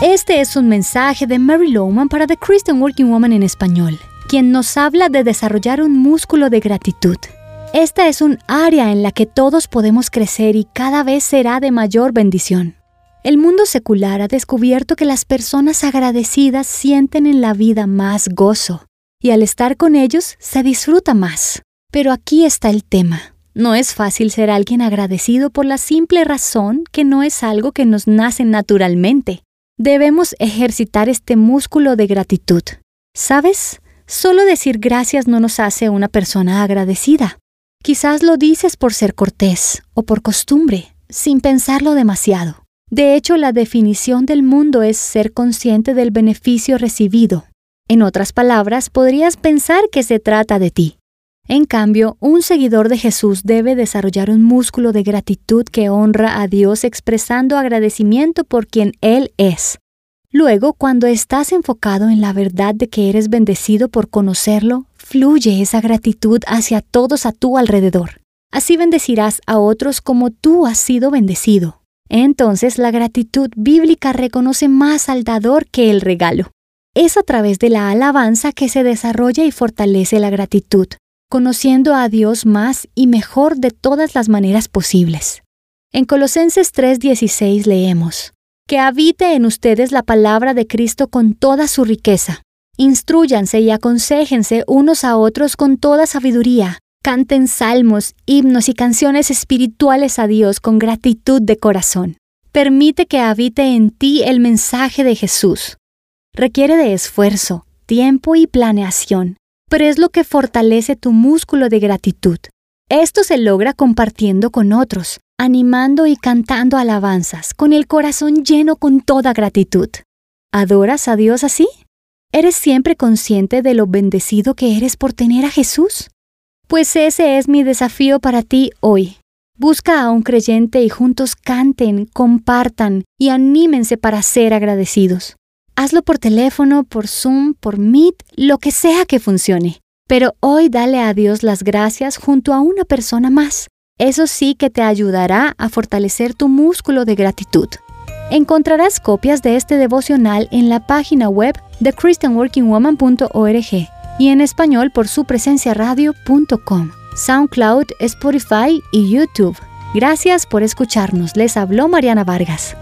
Este es un mensaje de Mary Lowman para The Christian Working Woman en español, quien nos habla de desarrollar un músculo de gratitud. Esta es un área en la que todos podemos crecer y cada vez será de mayor bendición. El mundo secular ha descubierto que las personas agradecidas sienten en la vida más gozo, y al estar con ellos se disfruta más. Pero aquí está el tema. No es fácil ser alguien agradecido por la simple razón que no es algo que nos nace naturalmente. Debemos ejercitar este músculo de gratitud. ¿Sabes? Solo decir gracias no nos hace una persona agradecida. Quizás lo dices por ser cortés o por costumbre, sin pensarlo demasiado. De hecho, la definición del mundo es ser consciente del beneficio recibido. En otras palabras, podrías pensar que se trata de ti. En cambio, un seguidor de Jesús debe desarrollar un músculo de gratitud que honra a Dios expresando agradecimiento por quien Él es. Luego, cuando estás enfocado en la verdad de que eres bendecido por conocerlo, fluye esa gratitud hacia todos a tu alrededor. Así bendecirás a otros como tú has sido bendecido. Entonces la gratitud bíblica reconoce más al dador que el regalo. Es a través de la alabanza que se desarrolla y fortalece la gratitud conociendo a Dios más y mejor de todas las maneras posibles. En Colosenses 3:16 leemos, Que habite en ustedes la palabra de Cristo con toda su riqueza. Instruyanse y aconséjense unos a otros con toda sabiduría. Canten salmos, himnos y canciones espirituales a Dios con gratitud de corazón. Permite que habite en ti el mensaje de Jesús. Requiere de esfuerzo, tiempo y planeación, pero es lo que fortalece tu músculo de gratitud. Esto se logra compartiendo con otros, animando y cantando alabanzas, con el corazón lleno con toda gratitud. ¿Adoras a Dios así? ¿Eres siempre consciente de lo bendecido que eres por tener a Jesús? Pues ese es mi desafío para ti hoy. Busca a un creyente y juntos canten, compartan y anímense para ser agradecidos. Hazlo por teléfono, por Zoom, por Meet, lo que sea que funcione. Pero hoy dale a Dios las gracias junto a una persona más. Eso sí que te ayudará a fortalecer tu músculo de gratitud. Encontrarás copias de este devocional en la página web de christianworkingwoman.org y en español por su presencia radio.com, SoundCloud, Spotify y YouTube. Gracias por escucharnos. Les habló Mariana Vargas.